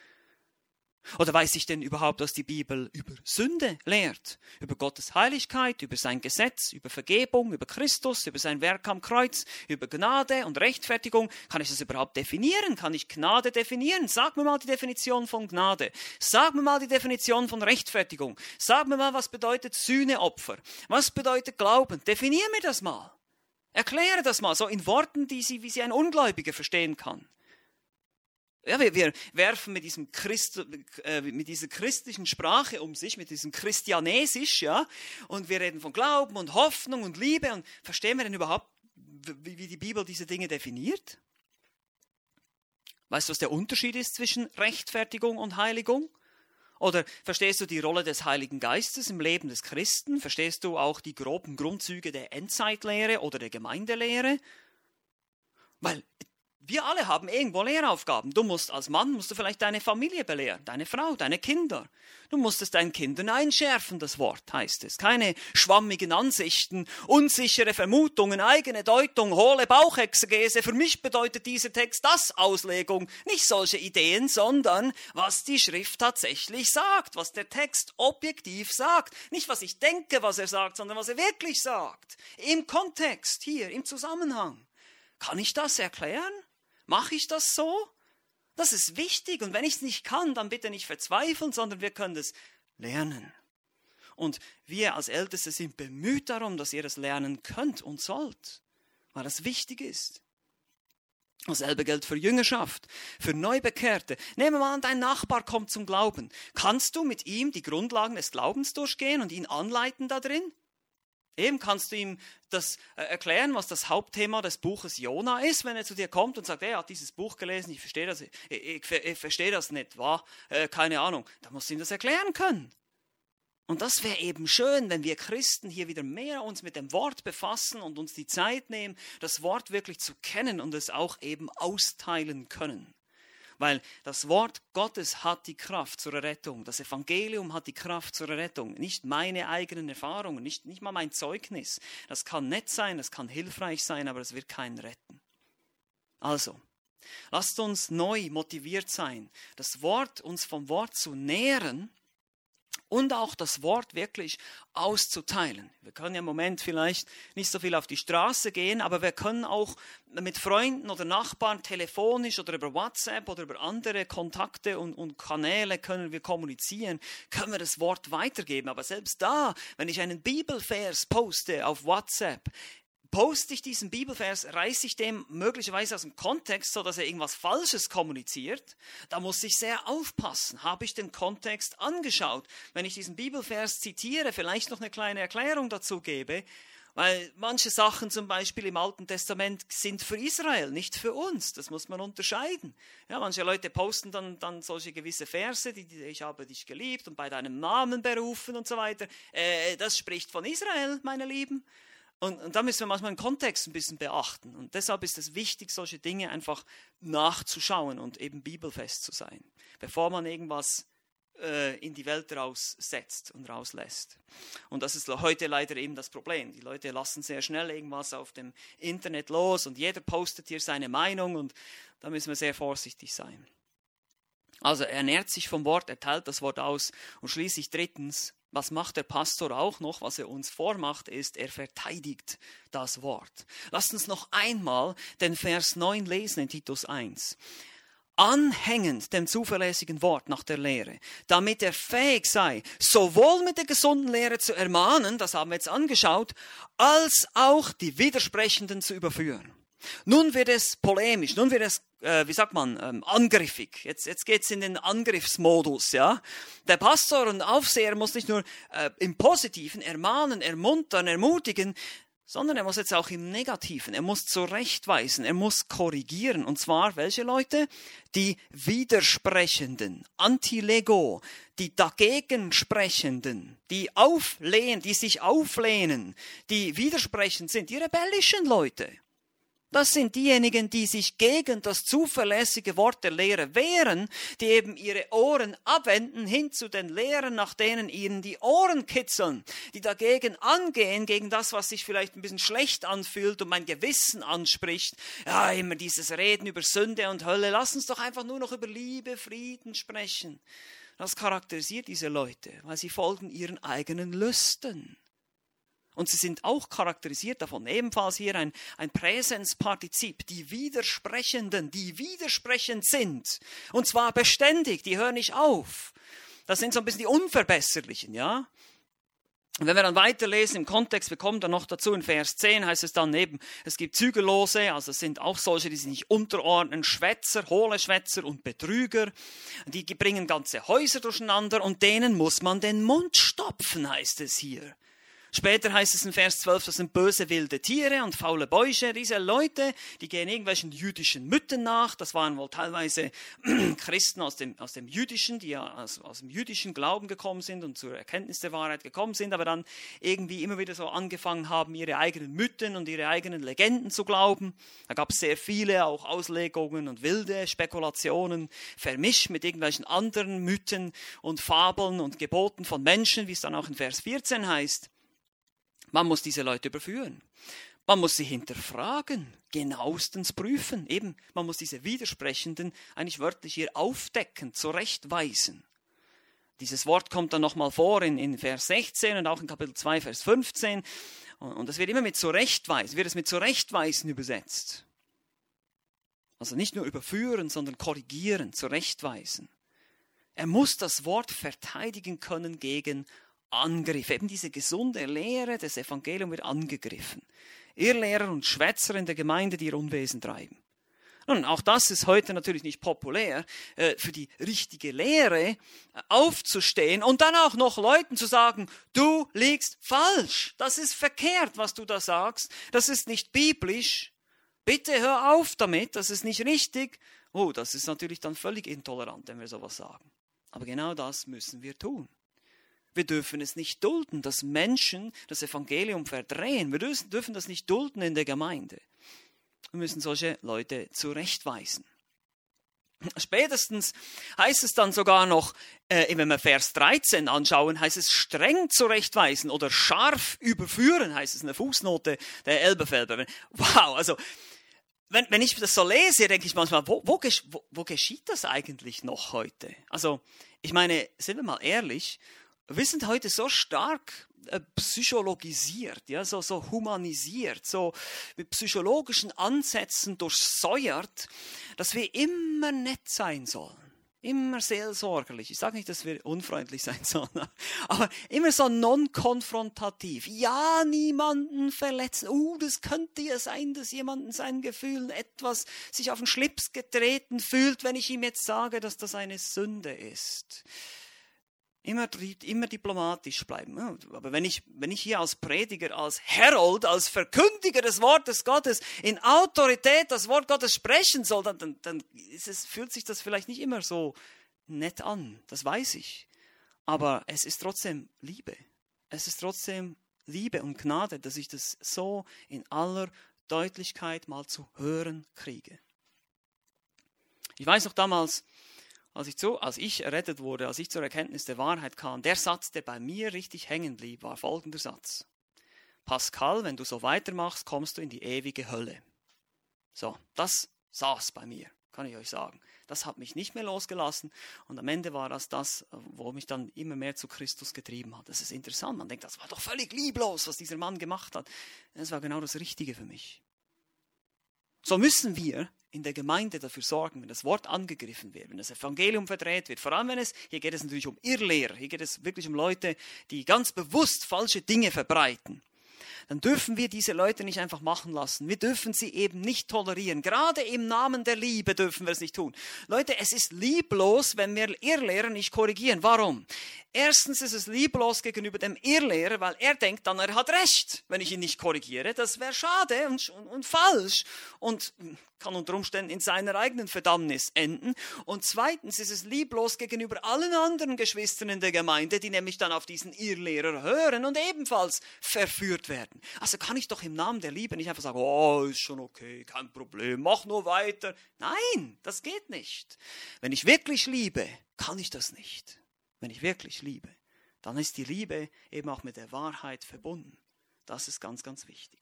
Oder weiß ich denn überhaupt, was die Bibel über Sünde lehrt? Über Gottes Heiligkeit, über sein Gesetz, über Vergebung, über Christus, über sein Werk am Kreuz, über Gnade und Rechtfertigung? Kann ich das überhaupt definieren? Kann ich Gnade definieren? Sag mir mal die Definition von Gnade. Sag mir mal die Definition von Rechtfertigung. Sag mir mal, was bedeutet Sühneopfer? Was bedeutet Glauben? Definier mir das mal. Erkläre das mal so in Worten, die sie, wie sie ein Ungläubiger verstehen kann. Ja, wir, wir werfen mit, diesem Christ, äh, mit dieser christlichen Sprache um sich, mit diesem Christianesisch, ja, und wir reden von Glauben und Hoffnung und Liebe und verstehen wir denn überhaupt, wie, wie die Bibel diese Dinge definiert? Weißt du, was der Unterschied ist zwischen Rechtfertigung und Heiligung? Oder verstehst du die Rolle des Heiligen Geistes im Leben des Christen? Verstehst du auch die groben Grundzüge der Endzeitlehre oder der Gemeindelehre? Weil wir alle haben irgendwo Lehraufgaben. Du musst als Mann musst du vielleicht deine Familie belehren, deine Frau, deine Kinder. Du musst es deinen Kindern einschärfen, das Wort heißt es. Keine schwammigen Ansichten, unsichere Vermutungen, eigene Deutung, hohle Bauchexegese. Für mich bedeutet dieser Text das Auslegung, nicht solche Ideen, sondern was die Schrift tatsächlich sagt, was der Text objektiv sagt. Nicht was ich denke, was er sagt, sondern was er wirklich sagt. Im Kontext, hier, im Zusammenhang. Kann ich das erklären? Mache ich das so? Das ist wichtig. Und wenn ich es nicht kann, dann bitte nicht verzweifeln, sondern wir können es lernen. Und wir als Älteste sind bemüht darum, dass ihr es lernen könnt und sollt, weil das wichtig ist. Dasselbe gilt für Jüngerschaft, für Neubekehrte. Nehmen wir mal an, dein Nachbar kommt zum Glauben. Kannst du mit ihm die Grundlagen des Glaubens durchgehen und ihn anleiten da drin? Eben kannst du ihm das äh, erklären, was das Hauptthema des Buches Jona ist, wenn er zu dir kommt und sagt, er hat dieses Buch gelesen, ich verstehe das, ich, ich, ich verstehe das nicht, war äh, keine Ahnung. Da musst du ihm das erklären können. Und das wäre eben schön, wenn wir Christen hier wieder mehr uns mit dem Wort befassen und uns die Zeit nehmen, das Wort wirklich zu kennen und es auch eben austeilen können. Weil das Wort Gottes hat die Kraft zur Errettung. Das Evangelium hat die Kraft zur Errettung. Nicht meine eigenen Erfahrungen, nicht, nicht mal mein Zeugnis. Das kann nett sein, das kann hilfreich sein, aber es wird keinen retten. Also, lasst uns neu motiviert sein, das Wort, uns vom Wort zu nähren und auch das Wort wirklich auszuteilen. Wir können ja im Moment vielleicht nicht so viel auf die Straße gehen, aber wir können auch mit Freunden oder Nachbarn telefonisch oder über WhatsApp oder über andere Kontakte und, und Kanäle können wir kommunizieren, können wir das Wort weitergeben. Aber selbst da, wenn ich einen Bibelvers poste auf WhatsApp, poste ich diesen Bibelvers, reiße ich dem möglicherweise aus dem Kontext, so dass er irgendwas Falsches kommuniziert, da muss ich sehr aufpassen. Habe ich den Kontext angeschaut? Wenn ich diesen Bibelvers zitiere, vielleicht noch eine kleine Erklärung dazu gebe, weil manche Sachen zum Beispiel im Alten Testament sind für Israel, nicht für uns. Das muss man unterscheiden. Ja, manche Leute posten dann, dann solche gewisse Verse, die, die ich habe dich geliebt und bei deinem Namen berufen und so weiter. Äh, das spricht von Israel, meine Lieben. Und, und da müssen wir manchmal den Kontext ein bisschen beachten. Und deshalb ist es wichtig, solche Dinge einfach nachzuschauen und eben bibelfest zu sein, bevor man irgendwas äh, in die Welt raussetzt und rauslässt. Und das ist heute leider eben das Problem. Die Leute lassen sehr schnell irgendwas auf dem Internet los und jeder postet hier seine Meinung und da müssen wir sehr vorsichtig sein. Also er ernährt sich vom Wort, er teilt das Wort aus und schließlich drittens, was macht der Pastor auch noch? Was er uns vormacht, ist, er verteidigt das Wort. Lasst uns noch einmal den Vers 9 lesen in Titus 1 anhängend dem zuverlässigen Wort nach der Lehre, damit er fähig sei, sowohl mit der gesunden Lehre zu ermahnen, das haben wir jetzt angeschaut, als auch die Widersprechenden zu überführen. Nun wird es polemisch, nun wird es, äh, wie sagt man, ähm, angriffig. Jetzt, jetzt geht es in den Angriffsmodus. Ja? Der Pastor und Aufseher muss nicht nur äh, im Positiven ermahnen, ermuntern, ermutigen, sondern er muss jetzt auch im Negativen, er muss zurechtweisen, er muss korrigieren. Und zwar welche Leute? Die Widersprechenden, Antilego, die dagegen Sprechenden, die auflehnen, die sich auflehnen, die widersprechend sind, die rebellischen Leute. Das sind diejenigen, die sich gegen das zuverlässige Wort der Lehre wehren, die eben ihre Ohren abwenden hin zu den Lehren, nach denen ihnen die Ohren kitzeln, die dagegen angehen, gegen das, was sich vielleicht ein bisschen schlecht anfühlt und mein Gewissen anspricht. Ja, immer dieses Reden über Sünde und Hölle. Lass uns doch einfach nur noch über Liebe, Frieden sprechen. Das charakterisiert diese Leute, weil sie folgen ihren eigenen Lüsten. Und sie sind auch charakterisiert davon. Ebenfalls hier ein, ein Präsenspartizip. Die Widersprechenden, die widersprechend sind. Und zwar beständig, die hören nicht auf. Das sind so ein bisschen die Unverbesserlichen, ja. Und wenn wir dann weiterlesen im Kontext, wir kommen dann noch dazu, in Vers 10 heißt es dann eben, es gibt Zügellose, also es sind auch solche, die sich nicht unterordnen, Schwätzer, hohle Schwätzer und Betrüger, die bringen ganze Häuser durcheinander und denen muss man den Mund stopfen, heißt es hier. Später heißt es in Vers 12, das sind böse wilde Tiere und faule Bäuche. Diese Leute, die gehen irgendwelchen jüdischen Mythen nach. Das waren wohl teilweise [clears throat] Christen aus dem, aus dem jüdischen, die ja aus, aus dem jüdischen Glauben gekommen sind und zur Erkenntnis der Wahrheit gekommen sind, aber dann irgendwie immer wieder so angefangen haben, ihre eigenen Mythen und ihre eigenen Legenden zu glauben. Da gab es sehr viele auch Auslegungen und wilde Spekulationen, vermischt mit irgendwelchen anderen Mythen und Fabeln und Geboten von Menschen, wie es dann auch in Vers 14 heißt. Man muss diese Leute überführen. Man muss sie hinterfragen, genauestens prüfen. Eben, man muss diese Widersprechenden eigentlich wörtlich hier aufdecken, zurechtweisen. Dieses Wort kommt dann nochmal vor in, in Vers 16 und auch in Kapitel 2, Vers 15. Und das wird immer mit zurechtweisen, wird es mit zurechtweisen übersetzt. Also nicht nur überführen, sondern korrigieren, zurechtweisen. Er muss das Wort verteidigen können gegen Angriff. Eben diese gesunde Lehre des Evangeliums wird angegriffen. Irrlehrer und Schwätzer in der Gemeinde, die ihr Unwesen treiben. Nun, auch das ist heute natürlich nicht populär, äh, für die richtige Lehre äh, aufzustehen und dann auch noch Leuten zu sagen, du liegst falsch, das ist verkehrt, was du da sagst, das ist nicht biblisch, bitte hör auf damit, das ist nicht richtig. Oh, das ist natürlich dann völlig intolerant, wenn wir sowas sagen. Aber genau das müssen wir tun. Wir dürfen es nicht dulden, dass Menschen das Evangelium verdrehen. Wir dürfen das nicht dulden in der Gemeinde. Wir müssen solche Leute zurechtweisen. Spätestens heißt es dann sogar noch, äh, wenn wir Vers 13 anschauen, heißt es streng zurechtweisen oder scharf überführen, heißt es in der Fußnote der Elbefelder. Wow, also wenn, wenn ich das so lese, denke ich manchmal, wo, wo, wo, wo geschieht das eigentlich noch heute? Also ich meine, sind wir mal ehrlich, wir sind heute so stark äh, psychologisiert, ja, so, so humanisiert, so mit psychologischen Ansätzen durchsäuert, dass wir immer nett sein sollen. Immer seelsorgerlich. Ich sage nicht, dass wir unfreundlich sein sollen, [laughs] aber immer so non-konfrontativ. Ja, niemanden verletzen. Uh, das könnte ja sein, dass jemand in seinen Gefühlen etwas sich auf den Schlips getreten fühlt, wenn ich ihm jetzt sage, dass das eine Sünde ist. Immer, immer diplomatisch bleiben. Aber wenn ich, wenn ich hier als Prediger, als Herold, als Verkündiger des Wortes Gottes in Autorität das Wort Gottes sprechen soll, dann, dann, dann es, fühlt sich das vielleicht nicht immer so nett an. Das weiß ich. Aber es ist trotzdem Liebe. Es ist trotzdem Liebe und Gnade, dass ich das so in aller Deutlichkeit mal zu hören kriege. Ich weiß noch damals, als ich, zu, als ich errettet wurde, als ich zur Erkenntnis der Wahrheit kam, der Satz, der bei mir richtig hängen blieb, war folgender Satz. Pascal, wenn du so weitermachst, kommst du in die ewige Hölle. So, das saß bei mir, kann ich euch sagen. Das hat mich nicht mehr losgelassen und am Ende war das das, wo mich dann immer mehr zu Christus getrieben hat. Das ist interessant. Man denkt, das war doch völlig lieblos, was dieser Mann gemacht hat. Das war genau das Richtige für mich. So müssen wir in der Gemeinde dafür sorgen, wenn das Wort angegriffen wird, wenn das Evangelium verdreht wird, vor allem wenn es, hier geht es natürlich um Irrlehrer, hier geht es wirklich um Leute, die ganz bewusst falsche Dinge verbreiten, dann dürfen wir diese Leute nicht einfach machen lassen. Wir dürfen sie eben nicht tolerieren. Gerade im Namen der Liebe dürfen wir es nicht tun. Leute, es ist lieblos, wenn wir Irrlehrer nicht korrigieren. Warum? Erstens ist es lieblos gegenüber dem Irrlehrer, weil er denkt dann, er hat recht, wenn ich ihn nicht korrigiere. Das wäre schade und, und, und falsch und kann unter Umständen in seiner eigenen Verdammnis enden. Und zweitens ist es lieblos gegenüber allen anderen Geschwistern in der Gemeinde, die nämlich dann auf diesen Irrlehrer hören und ebenfalls verführt werden. Also kann ich doch im Namen der Liebe nicht einfach sagen, oh, ist schon okay, kein Problem, mach nur weiter. Nein, das geht nicht. Wenn ich wirklich liebe, kann ich das nicht wenn ich wirklich liebe, dann ist die Liebe eben auch mit der Wahrheit verbunden. Das ist ganz, ganz wichtig.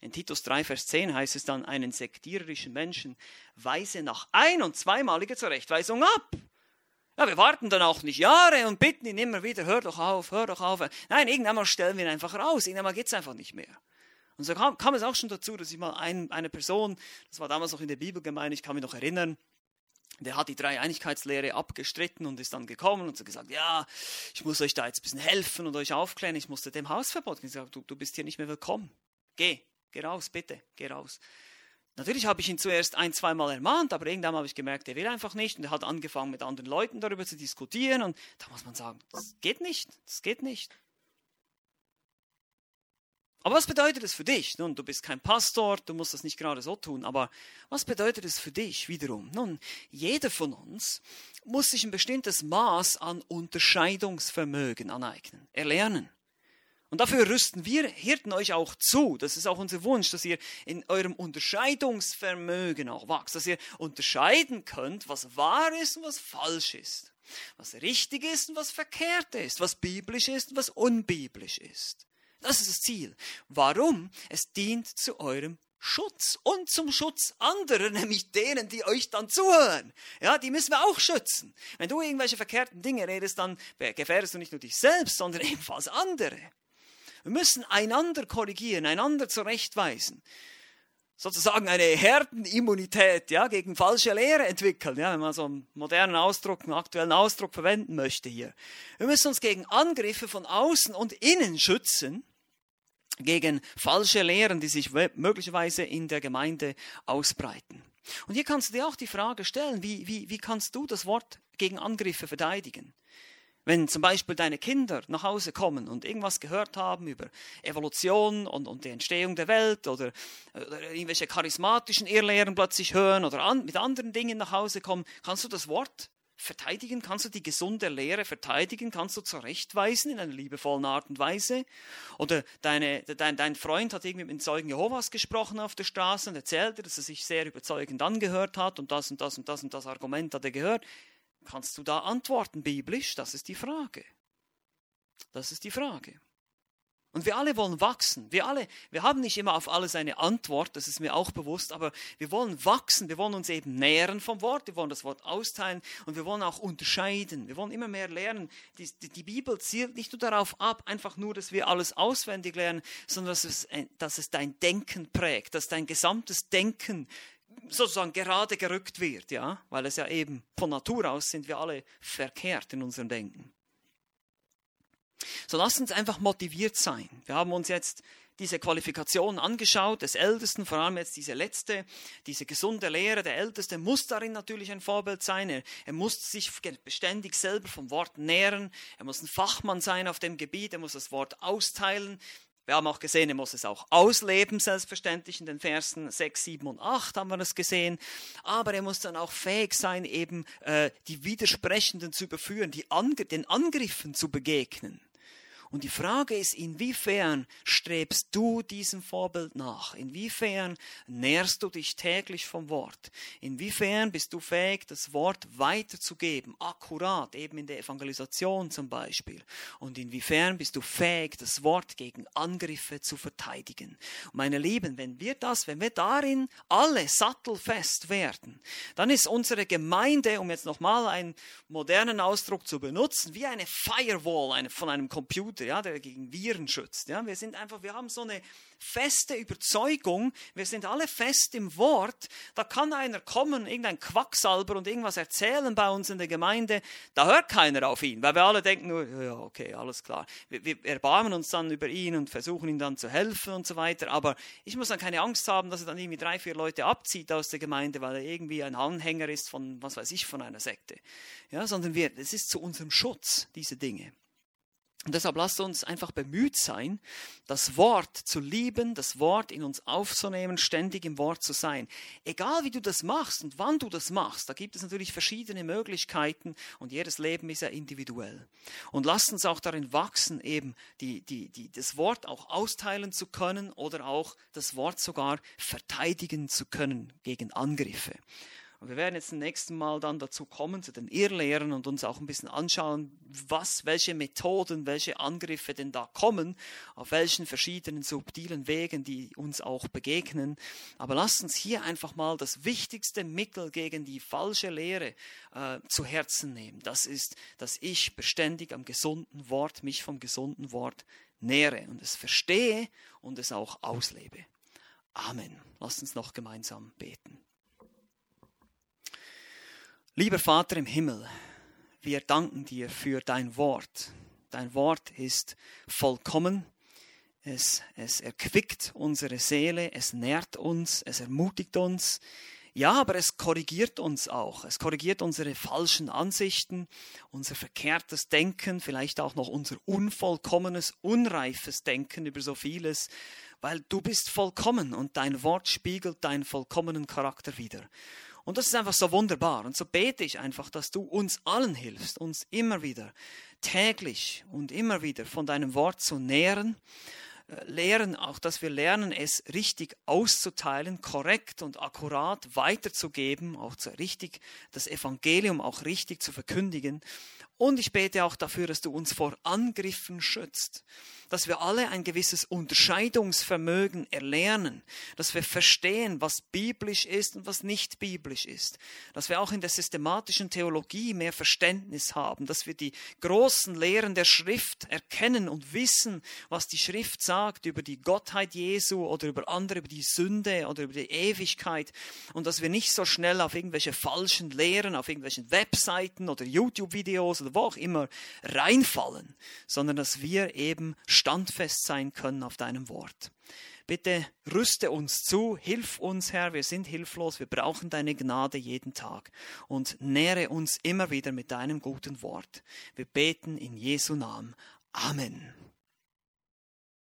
In Titus 3, Vers 10 heißt es dann, einen sektiererischen Menschen weise nach ein- und zweimaliger Zurechtweisung ab. Ja, wir warten dann auch nicht Jahre und bitten ihn immer wieder, hör doch auf, hör doch auf. Nein, irgendwann mal stellen wir ihn einfach raus, irgendwann geht es einfach nicht mehr. Und so kam, kam, es auch schon dazu, dass ich mal ein, eine Person, das war damals noch in der Bibelgemeinde, ich kann mich noch erinnern, der hat die Dreieinigkeitslehre abgestritten und ist dann gekommen und so gesagt, ja, ich muss euch da jetzt ein bisschen helfen und euch aufklären. Ich musste dem Hausverbot gesagt, du, du bist hier nicht mehr willkommen. Geh, geh raus, bitte, geh raus. Natürlich habe ich ihn zuerst ein, zweimal ermahnt, aber irgendwann habe ich gemerkt, er will einfach nicht und er hat angefangen mit anderen Leuten darüber zu diskutieren und da muss man sagen, das geht nicht, das geht nicht. Aber was bedeutet es für dich? Nun, du bist kein Pastor, du musst das nicht gerade so tun, aber was bedeutet es für dich wiederum? Nun, jeder von uns muss sich ein bestimmtes Maß an Unterscheidungsvermögen aneignen, erlernen. Und dafür rüsten wir Hirten euch auch zu. Das ist auch unser Wunsch, dass ihr in eurem Unterscheidungsvermögen auch wachst, dass ihr unterscheiden könnt, was wahr ist und was falsch ist, was richtig ist und was verkehrt ist, was biblisch ist und was unbiblisch ist. Das ist das Ziel. Warum? Es dient zu eurem Schutz und zum Schutz anderer, [laughs] nämlich denen, die euch dann zuhören. Ja, die müssen wir auch schützen. Wenn du irgendwelche verkehrten Dinge redest, dann gefährdest du nicht nur dich selbst, sondern [laughs] ebenfalls andere. Wir müssen einander korrigieren, einander zurechtweisen. Sozusagen eine Herdenimmunität ja, gegen falsche Lehre entwickeln, ja, wenn man so einen modernen Ausdruck, einen aktuellen Ausdruck verwenden möchte hier. Wir müssen uns gegen Angriffe von außen und innen schützen gegen falsche Lehren, die sich möglicherweise in der Gemeinde ausbreiten. Und hier kannst du dir auch die Frage stellen, wie, wie, wie kannst du das Wort gegen Angriffe verteidigen? Wenn zum Beispiel deine Kinder nach Hause kommen und irgendwas gehört haben über Evolution und, und die Entstehung der Welt oder, oder irgendwelche charismatischen Irrlehren plötzlich hören oder an, mit anderen Dingen nach Hause kommen, kannst du das Wort verteidigen? Kannst du die gesunde Lehre verteidigen? Kannst du zurechtweisen in einer liebevollen Art und Weise? Oder deine, dein, dein Freund hat irgendwie mit den Zeugen Jehovas gesprochen auf der Straße und erzählte, dass er sich sehr überzeugend angehört hat und das und das und das und das Argument hat er gehört. Kannst du da antworten biblisch? Das ist die Frage. Das ist die Frage. Und wir alle wollen wachsen. Wir alle, wir haben nicht immer auf alles eine Antwort, das ist mir auch bewusst, aber wir wollen wachsen, wir wollen uns eben nähren vom Wort, wir wollen das Wort austeilen und wir wollen auch unterscheiden. Wir wollen immer mehr lernen. Die, die, die Bibel zielt nicht nur darauf ab, einfach nur, dass wir alles auswendig lernen, sondern dass es, dass es dein Denken prägt, dass dein gesamtes Denken sozusagen gerade gerückt wird, ja, weil es ja eben von Natur aus sind wir alle verkehrt in unserem Denken. So lasst uns einfach motiviert sein. Wir haben uns jetzt diese Qualifikation angeschaut, des Ältesten, vor allem jetzt diese letzte, diese gesunde Lehre. Der Älteste muss darin natürlich ein Vorbild sein. Er, er, muss sich beständig selber vom Wort nähren. Er muss ein Fachmann sein auf dem Gebiet. Er muss das Wort austeilen. Wir haben auch gesehen, er muss es auch ausleben, selbstverständlich. In den Versen 6, 7 und 8 haben wir das gesehen. Aber er muss dann auch fähig sein, eben äh, die Widersprechenden zu überführen, die Angr den Angriffen zu begegnen. Und die Frage ist, inwiefern strebst du diesem Vorbild nach? Inwiefern nährst du dich täglich vom Wort? Inwiefern bist du fähig, das Wort weiterzugeben, akkurat, eben in der Evangelisation zum Beispiel? Und inwiefern bist du fähig, das Wort gegen Angriffe zu verteidigen? Meine Lieben, wenn wir das, wenn wir darin alle sattelfest werden, dann ist unsere Gemeinde, um jetzt nochmal einen modernen Ausdruck zu benutzen, wie eine Firewall von einem Computer Computer, ja, der gegen Viren schützt. Ja. Wir sind einfach, wir haben so eine feste Überzeugung, wir sind alle fest im Wort, da kann einer kommen, irgendein Quacksalber und irgendwas erzählen bei uns in der Gemeinde, da hört keiner auf ihn, weil wir alle denken ja, okay, alles klar. Wir, wir erbarmen uns dann über ihn und versuchen ihm dann zu helfen und so weiter, aber ich muss dann keine Angst haben, dass er dann irgendwie drei, vier Leute abzieht aus der Gemeinde, weil er irgendwie ein Anhänger ist von, was weiß ich, von einer Sekte. Ja, sondern wir, es ist zu unserem Schutz, diese Dinge. Und deshalb lasst uns einfach bemüht sein, das Wort zu lieben, das Wort in uns aufzunehmen, ständig im Wort zu sein. Egal wie du das machst und wann du das machst, da gibt es natürlich verschiedene Möglichkeiten und jedes Leben ist ja individuell. Und lasst uns auch darin wachsen, eben die, die, die, das Wort auch austeilen zu können oder auch das Wort sogar verteidigen zu können gegen Angriffe. Und wir werden jetzt zum nächsten Mal dann dazu kommen, zu den Irrlehren und uns auch ein bisschen anschauen, was, welche Methoden, welche Angriffe denn da kommen, auf welchen verschiedenen subtilen Wegen, die uns auch begegnen. Aber lasst uns hier einfach mal das wichtigste Mittel gegen die falsche Lehre äh, zu Herzen nehmen. Das ist, dass ich beständig am gesunden Wort, mich vom gesunden Wort nähere und es verstehe und es auch auslebe. Amen. Lasst uns noch gemeinsam beten. Lieber Vater im Himmel, wir danken dir für dein Wort. Dein Wort ist vollkommen. Es, es erquickt unsere Seele, es nährt uns, es ermutigt uns. Ja, aber es korrigiert uns auch. Es korrigiert unsere falschen Ansichten, unser verkehrtes Denken, vielleicht auch noch unser unvollkommenes, unreifes Denken über so vieles, weil du bist vollkommen und dein Wort spiegelt deinen vollkommenen Charakter wider. Und das ist einfach so wunderbar. Und so bete ich einfach, dass du uns allen hilfst, uns immer wieder täglich und immer wieder von deinem Wort zu nähren. Äh, lehren auch, dass wir lernen, es richtig auszuteilen, korrekt und akkurat weiterzugeben, auch richtig das Evangelium auch richtig zu verkündigen. Und ich bete auch dafür, dass du uns vor Angriffen schützt dass wir alle ein gewisses Unterscheidungsvermögen erlernen, dass wir verstehen, was biblisch ist und was nicht biblisch ist, dass wir auch in der systematischen Theologie mehr Verständnis haben, dass wir die großen Lehren der Schrift erkennen und wissen, was die Schrift sagt über die Gottheit Jesu oder über andere, über die Sünde oder über die Ewigkeit. Und dass wir nicht so schnell auf irgendwelche falschen Lehren, auf irgendwelchen Webseiten oder YouTube-Videos oder wo auch immer reinfallen, sondern dass wir eben standfest sein können auf deinem Wort. Bitte rüste uns zu, hilf uns, Herr, wir sind hilflos, wir brauchen deine Gnade jeden Tag und nähre uns immer wieder mit deinem guten Wort. Wir beten in Jesu Namen. Amen.